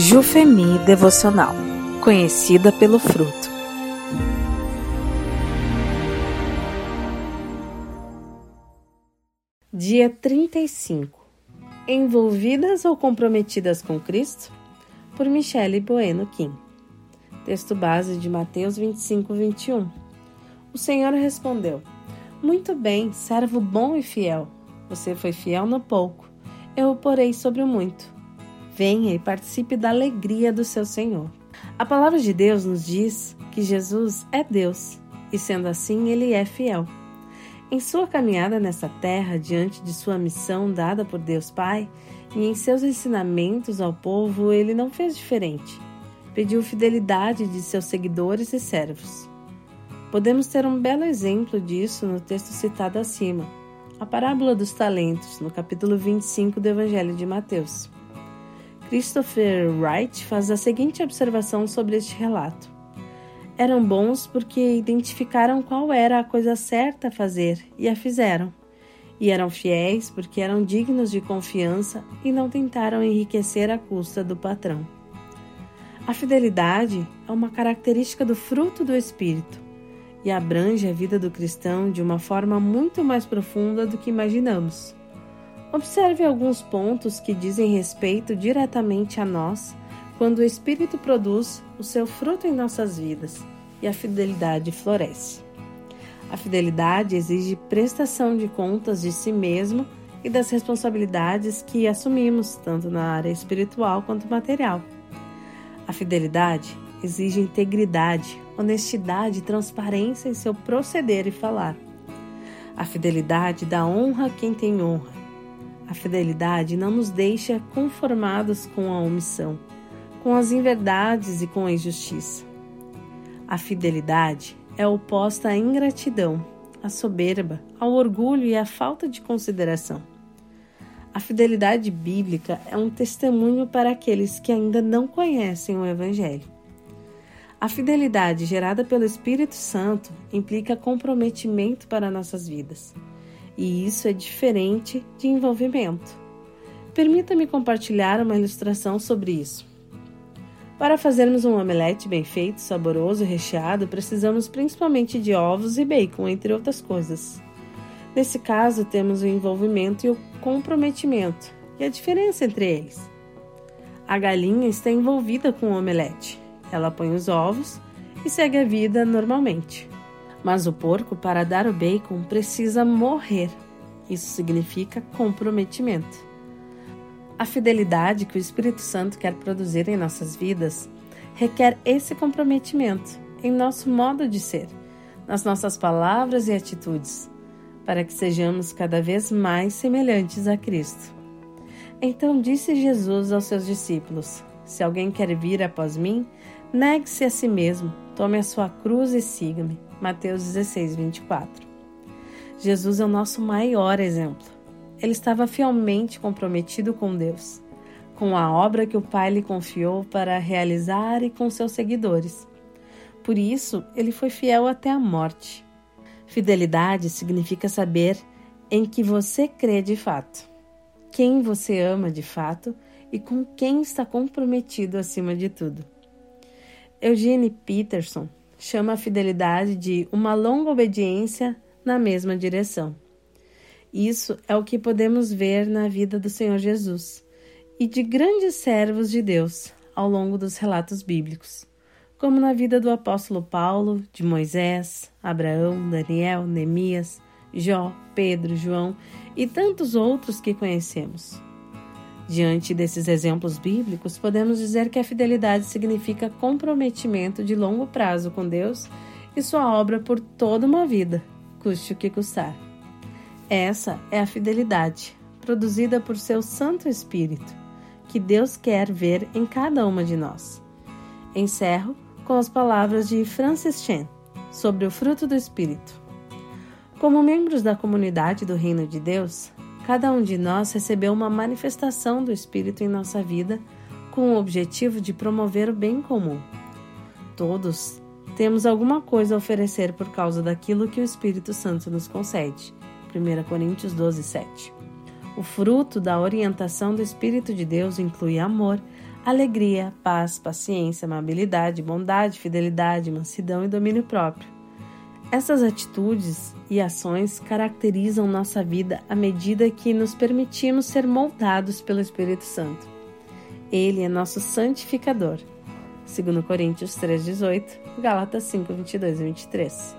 Jufemi Devocional, conhecida pelo fruto. Dia 35. Envolvidas ou comprometidas com Cristo? Por Michele Bueno Kim. Texto base de Mateus 25, 21. O Senhor respondeu: Muito bem, servo bom e fiel. Você foi fiel no pouco, eu o porei sobre o muito venha e participe da alegria do seu Senhor. A palavra de Deus nos diz que Jesus é Deus e, sendo assim, ele é fiel. Em sua caminhada nessa terra, diante de sua missão dada por Deus Pai e em seus ensinamentos ao povo, ele não fez diferente. Pediu fidelidade de seus seguidores e servos. Podemos ter um belo exemplo disso no texto citado acima, a parábola dos talentos, no capítulo 25 do Evangelho de Mateus. Christopher Wright faz a seguinte observação sobre este relato. Eram bons porque identificaram qual era a coisa certa a fazer e a fizeram. E eram fiéis porque eram dignos de confiança e não tentaram enriquecer à custa do patrão. A fidelidade é uma característica do fruto do Espírito e abrange a vida do cristão de uma forma muito mais profunda do que imaginamos. Observe alguns pontos que dizem respeito diretamente a nós quando o Espírito produz o seu fruto em nossas vidas e a fidelidade floresce. A fidelidade exige prestação de contas de si mesmo e das responsabilidades que assumimos, tanto na área espiritual quanto material. A fidelidade exige integridade, honestidade e transparência em seu proceder e falar. A fidelidade dá honra a quem tem honra a fidelidade não nos deixa conformados com a omissão, com as inverdades e com a injustiça. A fidelidade é oposta à ingratidão, à soberba, ao orgulho e à falta de consideração. A fidelidade bíblica é um testemunho para aqueles que ainda não conhecem o Evangelho. A fidelidade gerada pelo Espírito Santo implica comprometimento para nossas vidas e isso é diferente de envolvimento. Permita-me compartilhar uma ilustração sobre isso. Para fazermos um omelete bem feito, saboroso e recheado, precisamos principalmente de ovos e bacon, entre outras coisas. Nesse caso, temos o envolvimento e o comprometimento, e a diferença entre eles. A galinha está envolvida com o omelete. Ela põe os ovos e segue a vida normalmente. Mas o porco, para dar o bacon, precisa morrer. Isso significa comprometimento. A fidelidade que o Espírito Santo quer produzir em nossas vidas requer esse comprometimento em nosso modo de ser, nas nossas palavras e atitudes, para que sejamos cada vez mais semelhantes a Cristo. Então disse Jesus aos seus discípulos: Se alguém quer vir após mim, negue-se a si mesmo, tome a sua cruz e siga-me. Mateus 16, 24. Jesus é o nosso maior exemplo. Ele estava fielmente comprometido com Deus, com a obra que o Pai lhe confiou para realizar e com seus seguidores. Por isso, ele foi fiel até a morte. Fidelidade significa saber em que você crê de fato, quem você ama de fato e com quem está comprometido acima de tudo. Eugene Peterson chama a fidelidade de uma longa obediência na mesma direção. Isso é o que podemos ver na vida do Senhor Jesus e de grandes servos de Deus ao longo dos relatos bíblicos, como na vida do apóstolo Paulo, de Moisés, Abraão, Daniel, Neemias, Jó, Pedro, João e tantos outros que conhecemos. Diante desses exemplos bíblicos, podemos dizer que a fidelidade significa comprometimento de longo prazo com Deus e sua obra por toda uma vida, custe o que custar. Essa é a fidelidade, produzida por seu Santo Espírito, que Deus quer ver em cada uma de nós. Encerro com as palavras de Francis Chan sobre o fruto do Espírito. Como membros da comunidade do Reino de Deus, Cada um de nós recebeu uma manifestação do Espírito em nossa vida com o objetivo de promover o bem comum. Todos temos alguma coisa a oferecer por causa daquilo que o Espírito Santo nos concede. 1 Coríntios 12, 7. O fruto da orientação do Espírito de Deus inclui amor, alegria, paz, paciência, amabilidade, bondade, fidelidade, mansidão e domínio próprio. Essas atitudes e ações caracterizam nossa vida à medida que nos permitimos ser moldados pelo Espírito Santo. Ele é nosso santificador. 2 Coríntios 3,18, Gálatas 5, 22 e 23.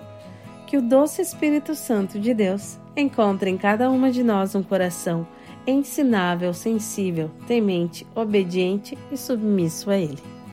Que o doce Espírito Santo de Deus encontre em cada uma de nós um coração ensinável, sensível, temente, obediente e submisso a Ele.